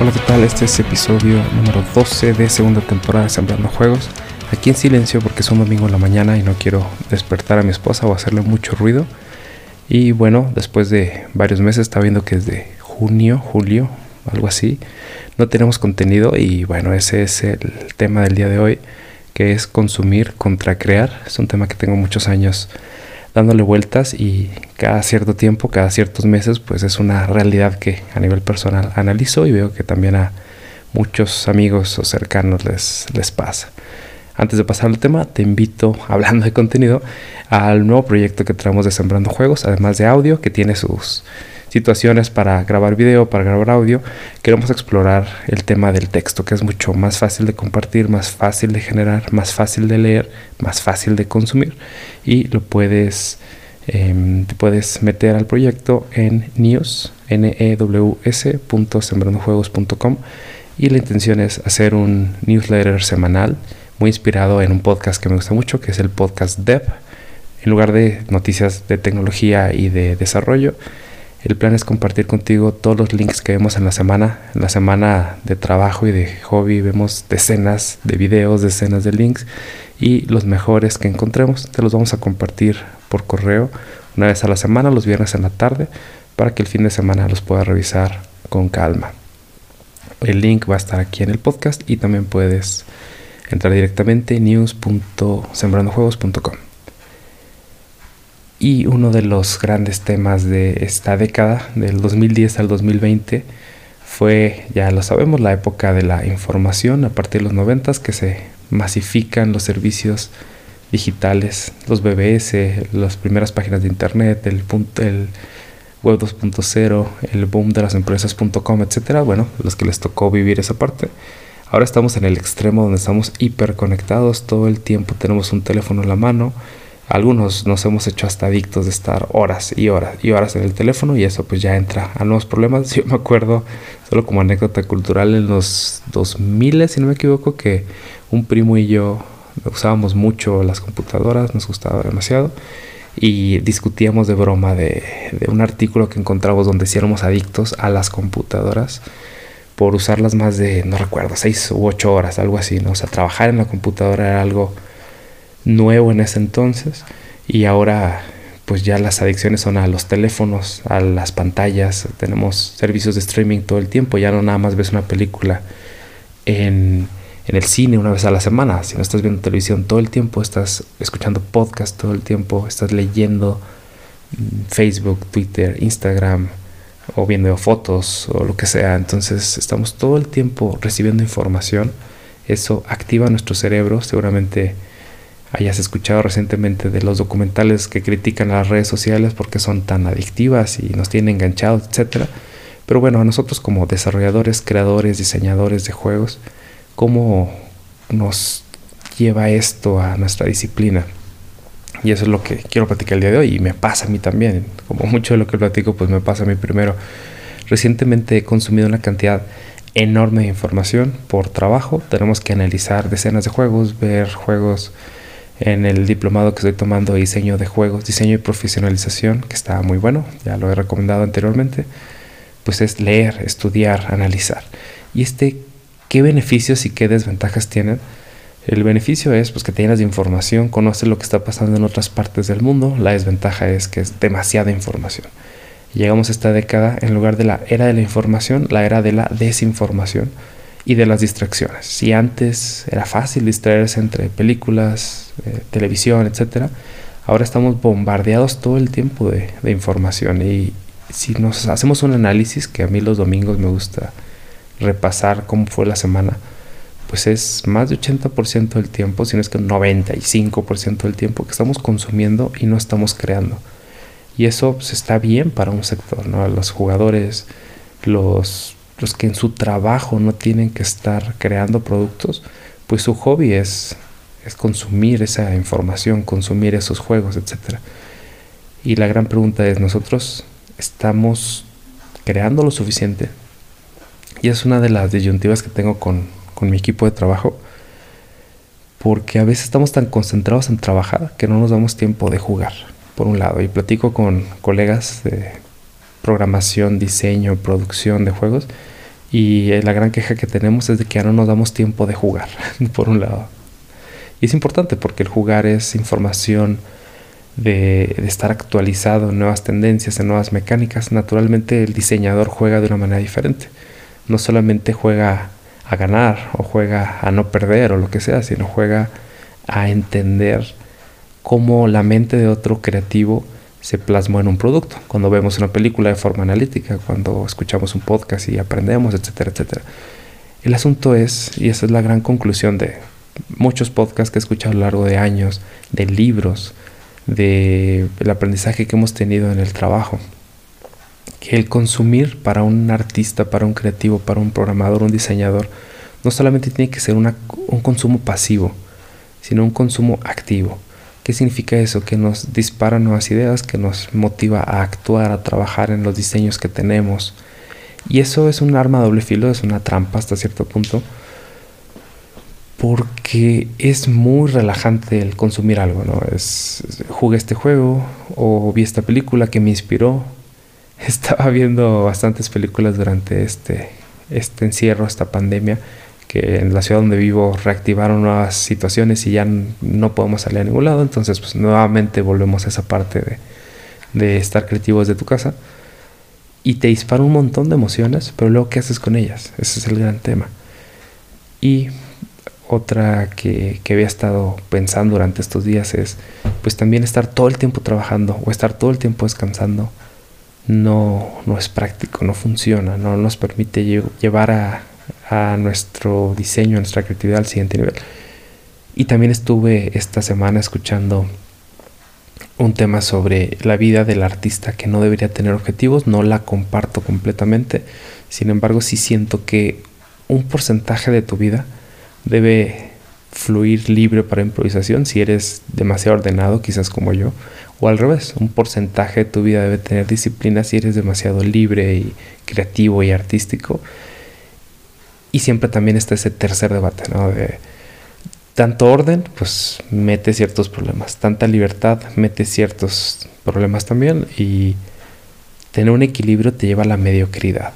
Hola, ¿qué tal? Este es episodio número 12 de segunda temporada de Sembrando Juegos. Aquí en silencio porque es un domingo en la mañana y no quiero despertar a mi esposa o hacerle mucho ruido. Y bueno, después de varios meses, está viendo que desde junio, julio, algo así, no tenemos contenido y bueno, ese es el tema del día de hoy, que es consumir contra crear. Es un tema que tengo muchos años dándole vueltas y cada cierto tiempo, cada ciertos meses, pues es una realidad que a nivel personal analizo y veo que también a muchos amigos o cercanos les, les pasa. Antes de pasar al tema, te invito, hablando de contenido, al nuevo proyecto que traemos de Sembrando Juegos, además de audio, que tiene sus situaciones para grabar video, para grabar audio, queremos explorar el tema del texto, que es mucho más fácil de compartir, más fácil de generar, más fácil de leer, más fácil de consumir y lo puedes em, puedes meter al proyecto en news news.sembrandojuegos.com y la intención es hacer un newsletter semanal muy inspirado en un podcast que me gusta mucho, que es el podcast Dev. En lugar de noticias de tecnología y de desarrollo, el plan es compartir contigo todos los links que vemos en la semana. En la semana de trabajo y de hobby vemos decenas de videos, decenas de links y los mejores que encontremos te los vamos a compartir por correo una vez a la semana, los viernes en la tarde, para que el fin de semana los puedas revisar con calma. El link va a estar aquí en el podcast y también puedes entrar directamente en news.sembrandojuegos.com. Y uno de los grandes temas de esta década, del 2010 al 2020, fue, ya lo sabemos, la época de la información a partir de los 90 que se masifican los servicios digitales, los BBS, las primeras páginas de internet, el, el web 2.0, el boom de las empresas.com, etcétera. Bueno, los que les tocó vivir esa parte. Ahora estamos en el extremo donde estamos hiperconectados todo el tiempo, tenemos un teléfono en la mano, algunos nos hemos hecho hasta adictos de estar horas y horas y horas en el teléfono y eso pues ya entra a nuevos problemas. Yo me acuerdo, solo como anécdota cultural, en los 2000, si no me equivoco, que un primo y yo usábamos mucho las computadoras, nos gustaba demasiado y discutíamos de broma de, de un artículo que encontramos donde si éramos adictos a las computadoras por usarlas más de, no recuerdo, 6 u 8 horas, algo así, ¿no? O sea, trabajar en la computadora era algo nuevo en ese entonces y ahora pues ya las adicciones son a los teléfonos, a las pantallas, tenemos servicios de streaming todo el tiempo, ya no nada más ves una película en, en el cine una vez a la semana, si no estás viendo televisión todo el tiempo, estás escuchando podcast todo el tiempo, estás leyendo mm, Facebook, Twitter, Instagram o viendo fotos o lo que sea, entonces estamos todo el tiempo recibiendo información, eso activa nuestro cerebro, seguramente hayas escuchado recientemente de los documentales que critican las redes sociales porque son tan adictivas y nos tienen enganchados, etc. Pero bueno, a nosotros como desarrolladores, creadores, diseñadores de juegos, ¿cómo nos lleva esto a nuestra disciplina? Y eso es lo que quiero platicar el día de hoy y me pasa a mí también. Como mucho de lo que platico, pues me pasa a mí primero. Recientemente he consumido una cantidad enorme de información por trabajo. Tenemos que analizar decenas de juegos, ver juegos en el diplomado que estoy tomando diseño de juegos, diseño y profesionalización, que está muy bueno, ya lo he recomendado anteriormente, pues es leer, estudiar, analizar. Y este, ¿qué beneficios y qué desventajas tienen? El beneficio es pues, que te información, conoces lo que está pasando en otras partes del mundo. La desventaja es que es demasiada información. Llegamos a esta década, en lugar de la era de la información, la era de la desinformación y de las distracciones. Si antes era fácil distraerse entre películas, eh, televisión, etcétera, ahora estamos bombardeados todo el tiempo de, de, información. Y si nos hacemos un análisis, que a mí los domingos me gusta repasar cómo fue la semana, pues es más de 80% del tiempo, si no es que 95% del tiempo que estamos consumiendo y no estamos creando. Y eso pues, está bien para un sector, ¿no? Los jugadores, los los que en su trabajo no tienen que estar creando productos, pues su hobby es, es consumir esa información, consumir esos juegos, etc. Y la gran pregunta es, ¿nosotros estamos creando lo suficiente? Y es una de las disyuntivas que tengo con, con mi equipo de trabajo, porque a veces estamos tan concentrados en trabajar que no nos damos tiempo de jugar, por un lado. Y platico con colegas de programación, diseño, producción de juegos Y eh, la gran queja que tenemos es de que ya no nos damos tiempo de jugar, por un lado. Y es importante porque el jugar es información de, de, estar actualizado en nuevas tendencias, en nuevas mecánicas. Naturalmente el diseñador juega de una manera diferente. No solamente juega a ganar o juega a no perder o lo que sea, sino juega a entender cómo la mente de otro creativo se plasmó en un producto. Cuando vemos una película de forma analítica, cuando escuchamos un podcast y aprendemos, etcétera, etcétera. El asunto es, y esa es la gran conclusión de muchos podcasts que he escuchado a lo largo de años, de libros, del aprendizaje que hemos tenido en el trabajo, que el consumir para un artista, para un creativo, para un programador, un diseñador, no solamente tiene que ser un consumo pasivo, sino un consumo activo. ¿Qué significa eso? Que nos dispara nuevas ideas, que nos motiva a actuar, a trabajar en los diseños que tenemos. Y eso es un arma doble filo, es una trampa hasta cierto punto, porque es muy relajante el consumir algo, ¿no? Es, jugué este juego o vi esta película que me inspiró. Estaba viendo bastantes películas durante este, este encierro, esta pandemia, que en la ciudad donde vivo reactivaron nuevas situaciones y ya no podemos salir a ningún lado, entonces pues nuevamente volvemos a esa parte de, de estar creativos de tu casa y te dispara un montón de emociones, pero luego ¿qué haces con ellas? Ese es el gran tema. Y otra que, que, había estado pensando durante estos días es pues también estar todo el tiempo trabajando o estar todo el tiempo descansando no, no es práctico, no funciona, no nos permite llevar a, a nuestro diseño, a nuestra creatividad al siguiente nivel. Y también estuve esta semana escuchando un tema sobre la vida del artista que no debería tener objetivos, no la comparto completamente, sin embargo sí siento que un porcentaje de tu vida debe fluir libre para improvisación si eres demasiado ordenado, quizás como yo, o al revés, un porcentaje de tu vida debe tener disciplina si eres demasiado libre y creativo y artístico y siempre también está ese tercer debate, ¿no? De tanto orden, pues mete ciertos problemas. Tanta libertad mete ciertos problemas también. Y tener un equilibrio te lleva a la mediocridad.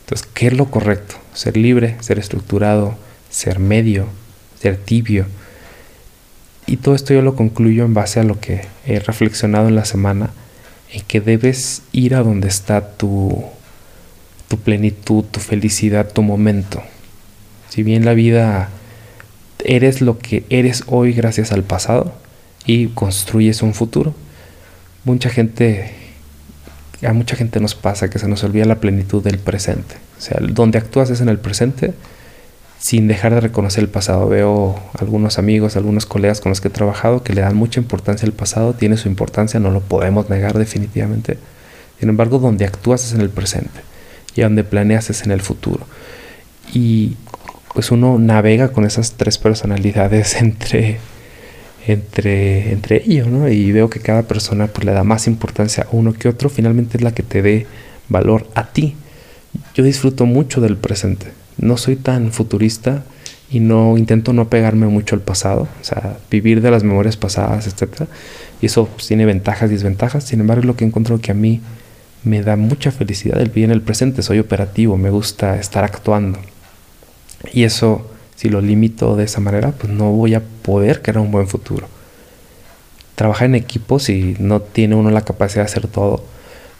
Entonces, ¿qué es lo correcto? Ser libre, ser estructurado, ser medio, ser tibio. Y todo esto yo lo concluyo en base a lo que he reflexionado en la semana, en que debes ir a donde está tu tu plenitud, tu felicidad, tu momento. Si bien la vida eres lo que eres hoy gracias al pasado y construyes un futuro, mucha gente, a mucha gente nos pasa que se nos olvida la plenitud del presente. O sea, donde actúas es en el presente sin dejar de reconocer el pasado. Veo algunos amigos, algunos colegas con los que he trabajado que le dan mucha importancia al pasado, tiene su importancia, no lo podemos negar definitivamente. Sin embargo, donde actúas es en el presente y donde planeas es en el futuro. Y pues uno navega con esas tres personalidades entre, entre, entre ellos, ¿no? Y veo que cada persona pues le da más importancia a uno que otro, finalmente es la que te dé valor a ti. Yo disfruto mucho del presente, no soy tan futurista y no intento no pegarme mucho al pasado, o sea, vivir de las memorias pasadas, etcétera. Y eso pues, tiene ventajas y desventajas, sin embargo, lo que encuentro que a mí me da mucha felicidad el vivir en el presente, soy operativo, me gusta estar actuando. Y eso, si lo limito de esa manera, pues no voy a poder crear un buen futuro. Trabajar en equipo, si no tiene uno la capacidad de hacer todo,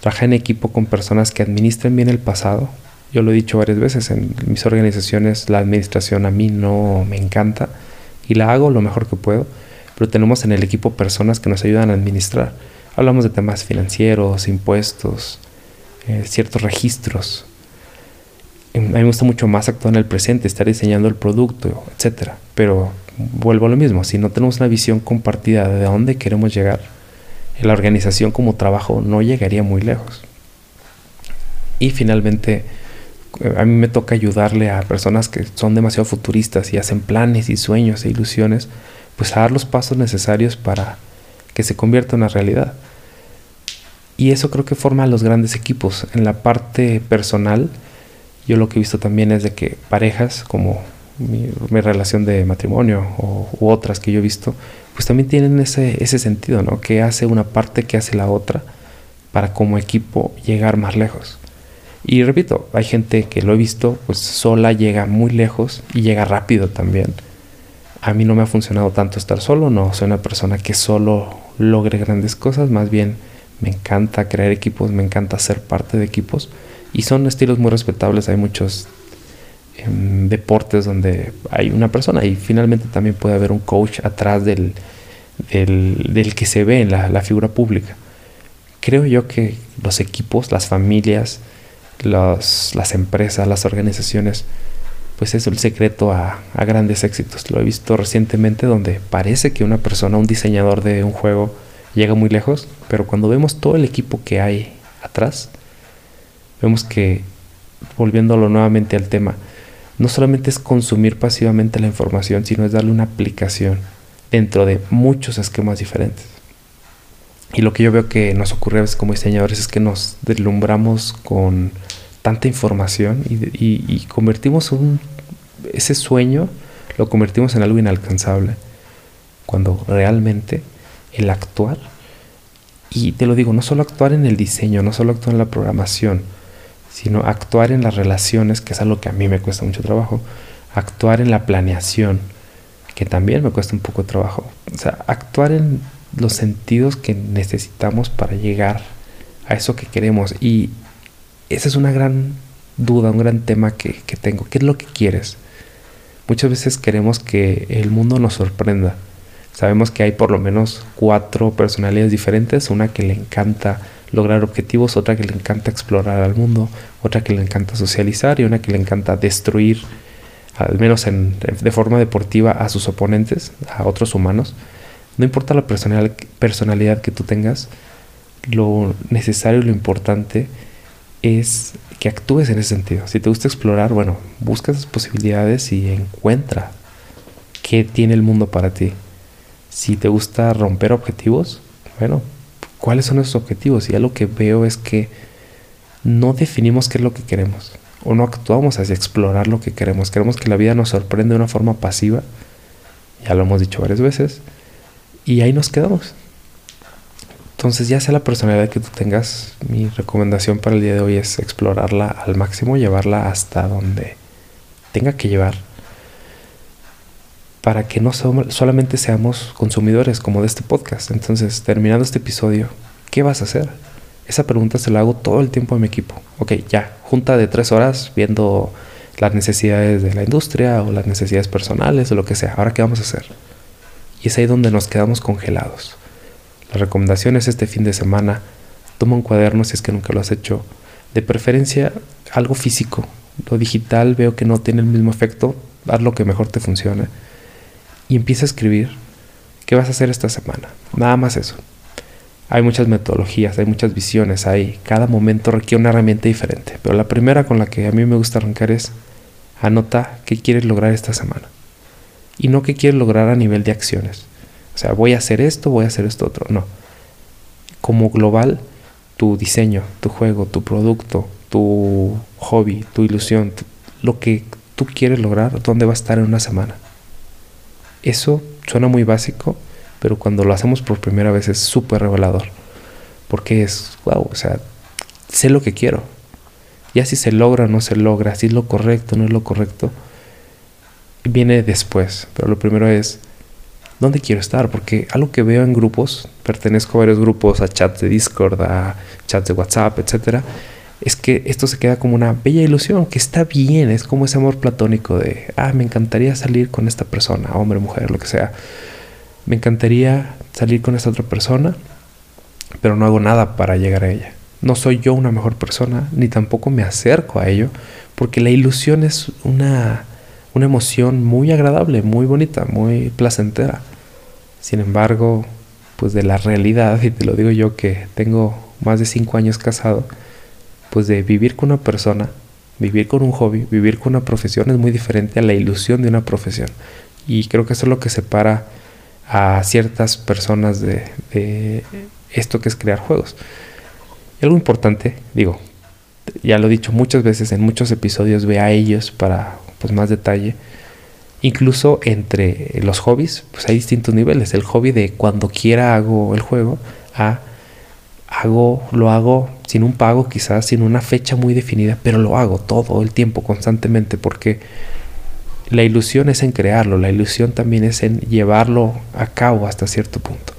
trabajar en equipo con personas que administren bien el pasado. Yo lo he dicho varias veces, en mis organizaciones la administración a mí no me encanta y la hago lo mejor que puedo, pero tenemos en el equipo personas que nos ayudan a administrar Hablamos de temas financieros, impuestos, eh, ciertos registros. A mí me gusta mucho más actuar en el presente, estar diseñando el producto, etc. Pero vuelvo a lo mismo, si no tenemos una visión compartida de dónde queremos llegar, la organización como trabajo no llegaría muy lejos. Y finalmente, eh, a mí me toca ayudarle a personas que son demasiado futuristas y hacen planes y sueños e ilusiones, pues a dar los pasos necesarios para que se convierta en una realidad. Y eso creo que forma los grandes equipos. En la parte personal, yo lo que he visto también es de que parejas como mi, relación de matrimonio o, u otras que yo he visto, pues también tienen ese, ese sentido, ¿no? Que hace una parte, que hace la otra, para como equipo llegar más lejos. Y repito, hay gente que lo he visto, pues sola llega muy lejos y llega rápido también. A mí no me ha funcionado tanto estar solo, no soy una persona que solo logre grandes cosas, más bien me encanta crear equipos, me encanta ser parte de equipos y son estilos muy respetables, hay muchos em, deportes donde hay una persona y finalmente también puede haber un coach atrás del, del, que se ve en la, figura pública. Creo yo que los equipos, las familias, las empresas, las organizaciones, pues es el secreto a, a, grandes éxitos. Lo he visto recientemente donde parece que una persona, un diseñador de un juego, llega muy lejos, pero cuando vemos todo el equipo que hay atrás, vemos que, volviéndolo nuevamente al tema, no solamente es consumir pasivamente la información, sino es darle una aplicación dentro de muchos esquemas diferentes. Y lo que yo veo que nos ocurre a veces como diseñadores es que nos deslumbramos con tanta información y, convertimos un, ese sueño, lo convertimos en algo inalcanzable, cuando realmente el actuar, y te lo digo, no solo actuar en el diseño, no solo actuar en la programación, sino actuar en las relaciones, que es algo que a mí me cuesta mucho trabajo, actuar en la planeación, que también me cuesta un poco de trabajo. O sea, actuar en los sentidos que necesitamos para llegar a eso que queremos. Y esa es una gran duda, un gran tema que, que tengo. ¿Qué es lo que quieres? Muchas veces queremos que el mundo nos sorprenda. Sabemos que hay por lo menos cuatro personalidades diferentes, una que le encanta lograr objetivos, otra que le encanta explorar al mundo, otra que le encanta socializar y una que le encanta destruir al menos en, de forma deportiva, a sus oponentes, a otros humanos. No importa la personalidad que tú tengas, lo necesario y lo importante es que actúes en ese sentido. Si te gusta explorar, bueno, busca esas posibilidades y encuentra qué tiene el mundo para ti. Si te gusta romper objetivos, bueno, ¿cuáles son esos objetivos? Y ya lo que veo es que no definimos qué es lo que queremos o no actuamos hacia explorar lo que queremos. Queremos que la vida nos sorprenda de una forma pasiva, ya lo hemos dicho varias veces, y ahí nos quedamos. Entonces, ya sea la personalidad que tú tengas, mi recomendación para el día de hoy es explorarla al máximo, llevarla hasta donde tenga que llevar, para que no solamente seamos consumidores como de este podcast. Entonces, terminando este episodio, ¿qué vas a hacer? Esa pregunta se la hago todo el tiempo a mi equipo. Ok, ya, junta de tres horas viendo las necesidades de la industria o las necesidades personales o lo que sea. Ahora, ¿qué vamos a hacer? Y es ahí donde nos quedamos congelados. La recomendación es este fin de semana, toma un cuaderno si es que nunca lo has hecho. De preferencia, algo físico. Lo digital veo que no tiene el mismo efecto. Haz lo que mejor te funcione. Y empieza a escribir qué vas a hacer esta semana. Nada más eso. Hay muchas metodologías, hay muchas visiones, hay cada momento requiere una herramienta diferente, pero la primera con la que a mí me gusta arrancar es anota qué quieres lograr esta semana y no qué quieres lograr a nivel de acciones. O sea, voy a hacer esto, voy a hacer esto otro, no. Como global, tu diseño, tu juego, tu producto, tu hobby, tu ilusión, lo que tú quieres lograr, dónde va a estar en una semana. Eso suena muy básico, pero cuando lo hacemos por primera vez es súper revelador. Porque es, wow, o sea, sé lo que quiero. Ya si se logra o no se logra, si es lo correcto o no es lo correcto, viene después. Pero lo primero es, ¿dónde quiero estar? Porque algo que veo en grupos, pertenezco a varios grupos, a chats de Discord, a chats de WhatsApp, etcétera, es que esto se queda como una bella ilusión, que está bien, es como ese amor platónico de, ah, me encantaría salir con esta persona, hombre, mujer, lo que sea me encantaría salir con esta otra persona, pero no hago nada para llegar a ella. No soy yo una mejor persona, ni tampoco me acerco a ello, porque la ilusión es una, una emoción muy agradable, muy bonita, muy placentera. Sin embargo, pues de la realidad, y te lo digo yo que tengo más de cinco años casado, pues de vivir con una persona, vivir con un hobby, vivir con una profesión es muy diferente a la ilusión de una profesión. Y creo que eso es lo que separa a ciertas personas de, esto que es crear juegos. Y algo importante, digo, ya lo he dicho muchas veces en muchos episodios, ve a ellos para pues, más detalle. Incluso entre los hobbies, pues hay distintos niveles. El hobby de cuando quiera hago el juego a, hago, lo hago sin un pago quizás, sin una fecha muy definida, pero lo hago todo el tiempo, constantemente, porque la ilusión es en crearlo, la ilusión también es en llevarlo a cabo hasta cierto punto.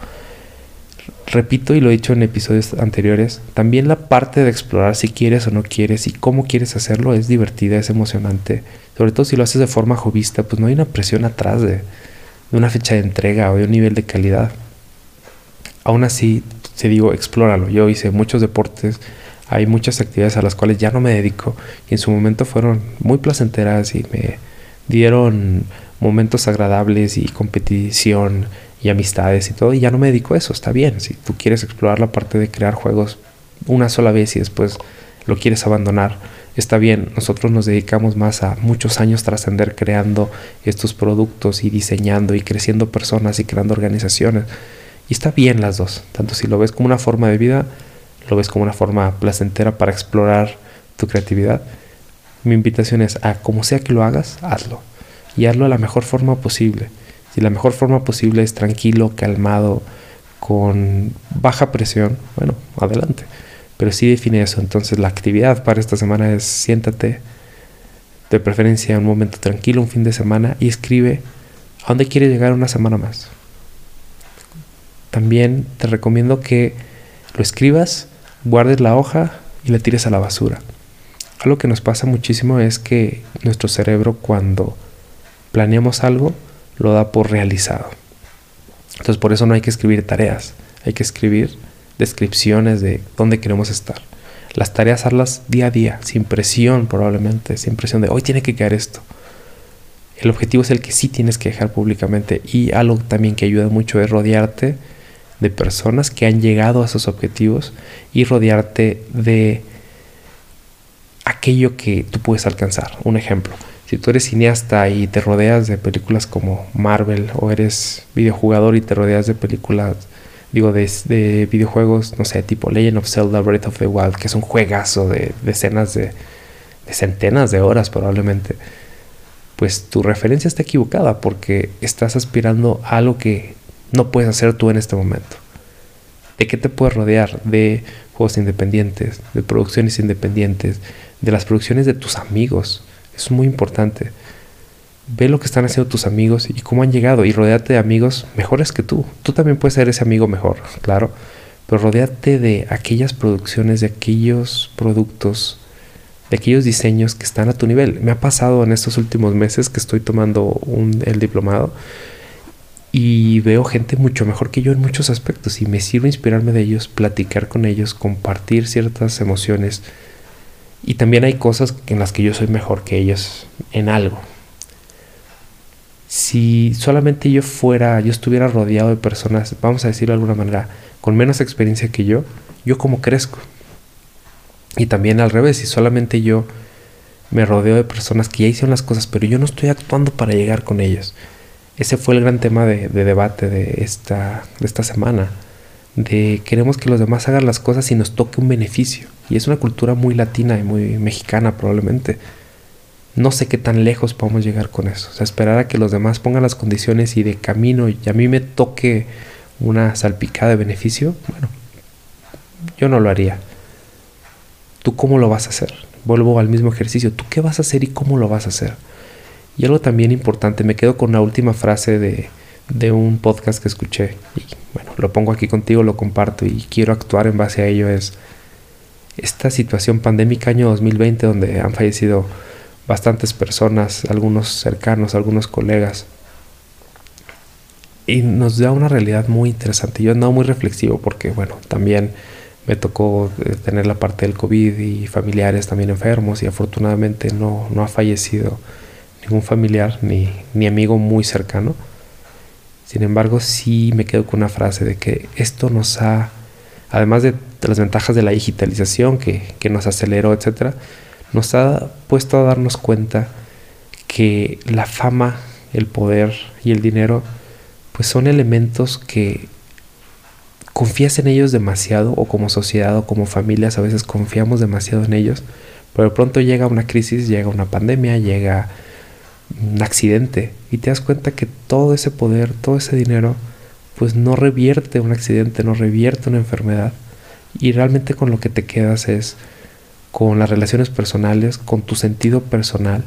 Repito y lo he dicho en episodios anteriores, también la parte de explorar si quieres o no quieres y cómo quieres hacerlo es divertida, es emocionante. Sobre todo si lo haces de forma jovista, pues no hay una presión atrás de, una fecha de entrega o de un nivel de calidad. Aún así, te digo, explóralo. Yo hice muchos deportes, hay muchas actividades a las cuales ya no me dedico y en su momento fueron muy placenteras y me dieron momentos agradables y competición y amistades y todo y ya no me dedico a eso, está bien. Si tú quieres explorar la parte de crear juegos una sola vez y después lo quieres abandonar, está bien. Nosotros nos dedicamos más a muchos años trascender creando estos productos y diseñando y creciendo personas y creando organizaciones. Y está bien las dos, tanto si lo ves como una forma de vida, lo ves como una forma placentera para explorar tu creatividad. Mi invitación es a como sea que lo hagas, hazlo. Y hazlo de la mejor forma posible. Si la mejor forma posible es tranquilo, calmado, con baja presión, bueno, adelante. Pero sí define eso. Entonces la actividad para esta semana es siéntate, de preferencia un momento tranquilo, un fin de semana, y escribe a dónde quieres llegar una semana más también te recomiendo que lo escribas, guardes la hoja y la tires a la basura. Algo que nos pasa muchísimo es que nuestro cerebro cuando planeamos algo lo da por realizado. Entonces por eso no hay que escribir tareas, hay que escribir descripciones de dónde queremos estar. Las tareas hazlas día a día, sin presión probablemente, sin presión de hoy tiene que quedar esto. El objetivo es el que sí tienes que dejar públicamente y algo también que ayuda mucho es rodearte de personas que han llegado a esos objetivos y rodearte de aquello que tú puedes alcanzar. Un ejemplo, si tú eres cineasta y te rodeas de películas como Marvel o eres videojugador y te rodeas de películas, digo, de, videojuegos, no sé, tipo Legend of Zelda Breath of the Wild, que es un juegazo de decenas de, de centenas de horas probablemente, pues tu referencia está equivocada porque estás aspirando a algo que no puedes hacer tú en este momento. ¿De qué te puedes rodear? De juegos independientes, de producciones independientes, de las producciones de tus amigos. Es muy importante. Ve lo que están haciendo tus amigos y cómo han llegado y rodeate de amigos mejores que tú. Tú también puedes ser ese amigo mejor, claro, pero rodeate de aquellas producciones, de aquellos productos, de aquellos diseños que están a tu nivel. Me ha pasado en estos últimos meses que estoy tomando el diplomado y veo gente mucho mejor que yo en muchos aspectos y me sirve inspirarme de ellos, platicar con ellos, compartir ciertas emociones y también hay cosas en las que yo soy mejor que ellos en algo. Si solamente yo fuera, yo estuviera rodeado de personas, vamos a decirlo de alguna manera, con menos experiencia que yo, yo como crezco. Y también al revés, si solamente yo me rodeo de personas que ya hicieron las cosas, pero yo no estoy actuando para llegar con ellos ese fue el gran tema de, debate de esta, de esta semana. De queremos que los demás hagan las cosas y nos toque un beneficio. Y es una cultura muy latina y muy mexicana probablemente. No sé qué tan lejos podemos llegar con eso. O sea, esperar a que los demás pongan las condiciones y de camino y a mí me toque una salpicada de beneficio, bueno, yo no lo haría. ¿Tú cómo lo vas a hacer? Vuelvo al mismo ejercicio. ¿Tú qué vas a hacer y cómo lo vas a hacer? Y algo también importante, me quedo con la última frase de, de un podcast que escuché y bueno, lo pongo aquí contigo, lo comparto y quiero actuar en base a ello es esta situación pandémica año 2020 donde han fallecido bastantes personas, algunos cercanos, algunos colegas. Y nos da una realidad muy interesante. Yo he andado muy reflexivo porque, bueno, también me tocó eh, tener la parte del COVID y familiares también enfermos y afortunadamente no, no ha fallecido ningún familiar ni, ni amigo muy cercano. Sin embargo, sí me quedo con una frase de que esto nos ha, además de, las ventajas de la digitalización que, que nos aceleró, etcétera, nos ha puesto a darnos cuenta que la fama, el poder y el dinero, pues son elementos que confías en ellos demasiado, o como sociedad o como familias a veces confiamos demasiado en ellos, pero de pronto llega una crisis, llega una pandemia, llega un accidente y te das cuenta que todo ese poder, todo ese dinero, pues no revierte un accidente, no revierte una enfermedad y realmente con lo que te quedas es con las relaciones personales, con tu sentido personal.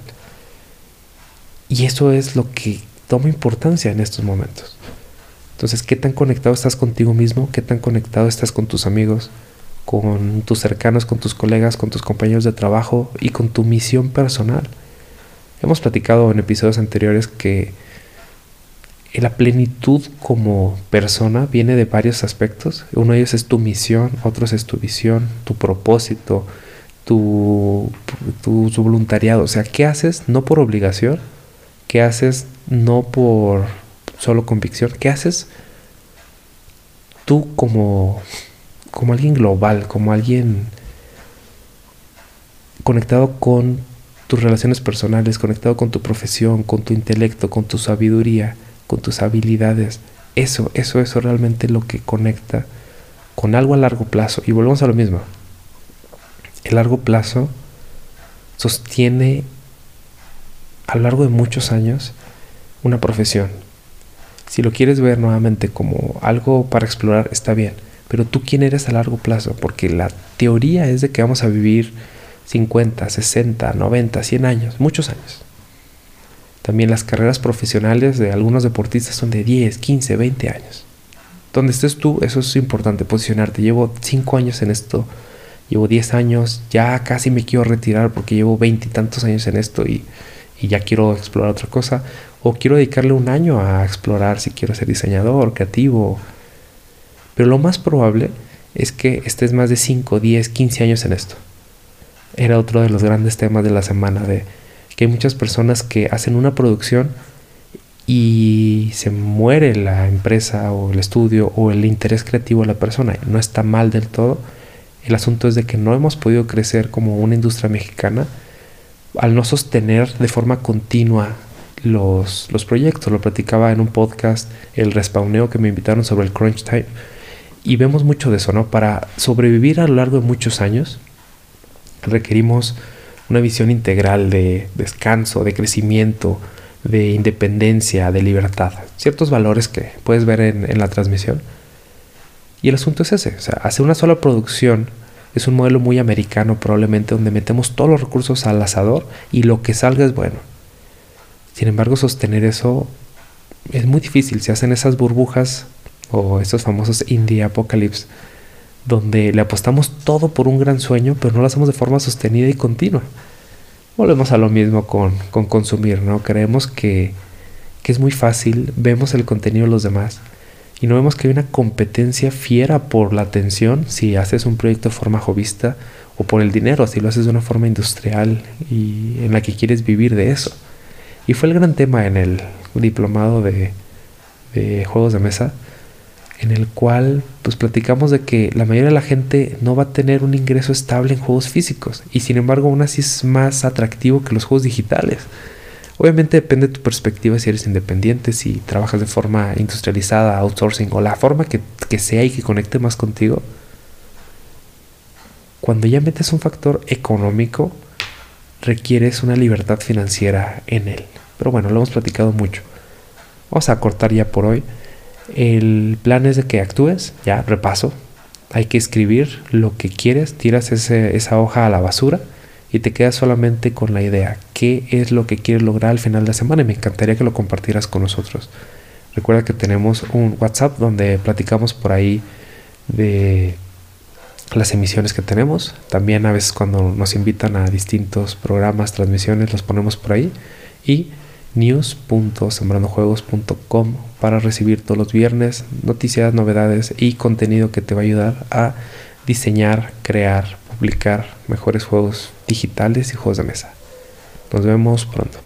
Y eso es lo que toma importancia en estos momentos. Entonces, ¿qué tan conectado estás contigo mismo? ¿Qué tan conectado estás con tus amigos, con tus cercanos, con tus colegas, con tus compañeros de trabajo y con tu misión personal? Hemos platicado en episodios anteriores que la plenitud como persona viene de varios aspectos. Uno de ellos es tu misión, otros es tu visión, tu propósito, tu, tu, tu, voluntariado. O sea, ¿qué haces no por obligación? ¿Qué haces no por solo convicción? ¿Qué haces tú como, como alguien global, como alguien conectado con tus relaciones personales, conectado con tu profesión, con tu intelecto, con tu sabiduría, con tus habilidades. Eso, eso, eso realmente lo que conecta con algo a largo plazo. Y volvemos a lo mismo. El largo plazo sostiene a lo largo de muchos años una profesión. Si lo quieres ver nuevamente como algo para explorar, está bien. Pero tú quién eres a largo plazo, porque la teoría es de que vamos a vivir 50, 60, 90, 100 años, muchos años. También las carreras profesionales de algunos deportistas son de 10, 15, 20 años. Donde estés tú, eso es importante, posicionarte. Llevo 5 años en esto, llevo 10 años, ya casi me quiero retirar porque llevo 20 y tantos años en esto y, y ya quiero explorar otra cosa. O quiero dedicarle un año a explorar si quiero ser diseñador, creativo. Pero lo más probable es que estés más de 5, 10, 15 años en esto era otro de los grandes temas de la semana, de que hay muchas personas que hacen una producción y se muere la empresa o el estudio o el interés creativo de la persona. No está mal del todo. El asunto es de que no hemos podido crecer como una industria mexicana al no sostener de forma continua los, los proyectos. Lo platicaba en un podcast, el respawneo que me invitaron sobre el crunch time. Y vemos mucho de eso, ¿no? Para sobrevivir a lo largo de muchos años, requerimos una visión integral de descanso, de crecimiento, de independencia, de libertad. Ciertos valores que puedes ver en, la transmisión. Y el asunto es ese, o sea, hacer una sola producción es un modelo muy americano probablemente donde metemos todos los recursos al asador y lo que salga es bueno. Sin embargo, sostener eso es muy difícil. Se hacen esas burbujas o estos famosos indie apocalypse donde le apostamos todo por un gran sueño, pero no lo hacemos de forma sostenida y continua. Volvemos a lo mismo con, con consumir, ¿no? Creemos que, que es muy fácil, vemos el contenido de los demás y no vemos que hay una competencia fiera por la atención si haces un proyecto de forma jovista o por el dinero, si lo haces de una forma industrial y en la que quieres vivir de eso. Y fue el gran tema en el diplomado de, de juegos de mesa en el cual pues platicamos de que la mayoría de la gente no va a tener un ingreso estable en juegos físicos y sin embargo aún así es más atractivo que los juegos digitales. Obviamente depende de tu perspectiva si eres independiente, si trabajas de forma industrializada, outsourcing o la forma que, que sea y que conecte más contigo. Cuando ya metes un factor económico, requieres una libertad financiera en él. Pero bueno, lo hemos platicado mucho. Vamos a cortar ya por hoy. El plan es de que actúes, ya repaso. Hay que escribir lo que quieres, tiras esa hoja a la basura y te quedas solamente con la idea, qué es lo que quieres lograr al final de la semana y me encantaría que lo compartieras con nosotros. Recuerda que tenemos un WhatsApp donde platicamos por ahí de las emisiones que tenemos. También a veces cuando nos invitan a distintos programas, transmisiones, los ponemos por ahí. Y news.sembrandojuegos.com para recibir todos los viernes noticias, novedades y contenido que te va a ayudar a diseñar, crear, publicar mejores juegos digitales y juegos de mesa. Nos vemos pronto.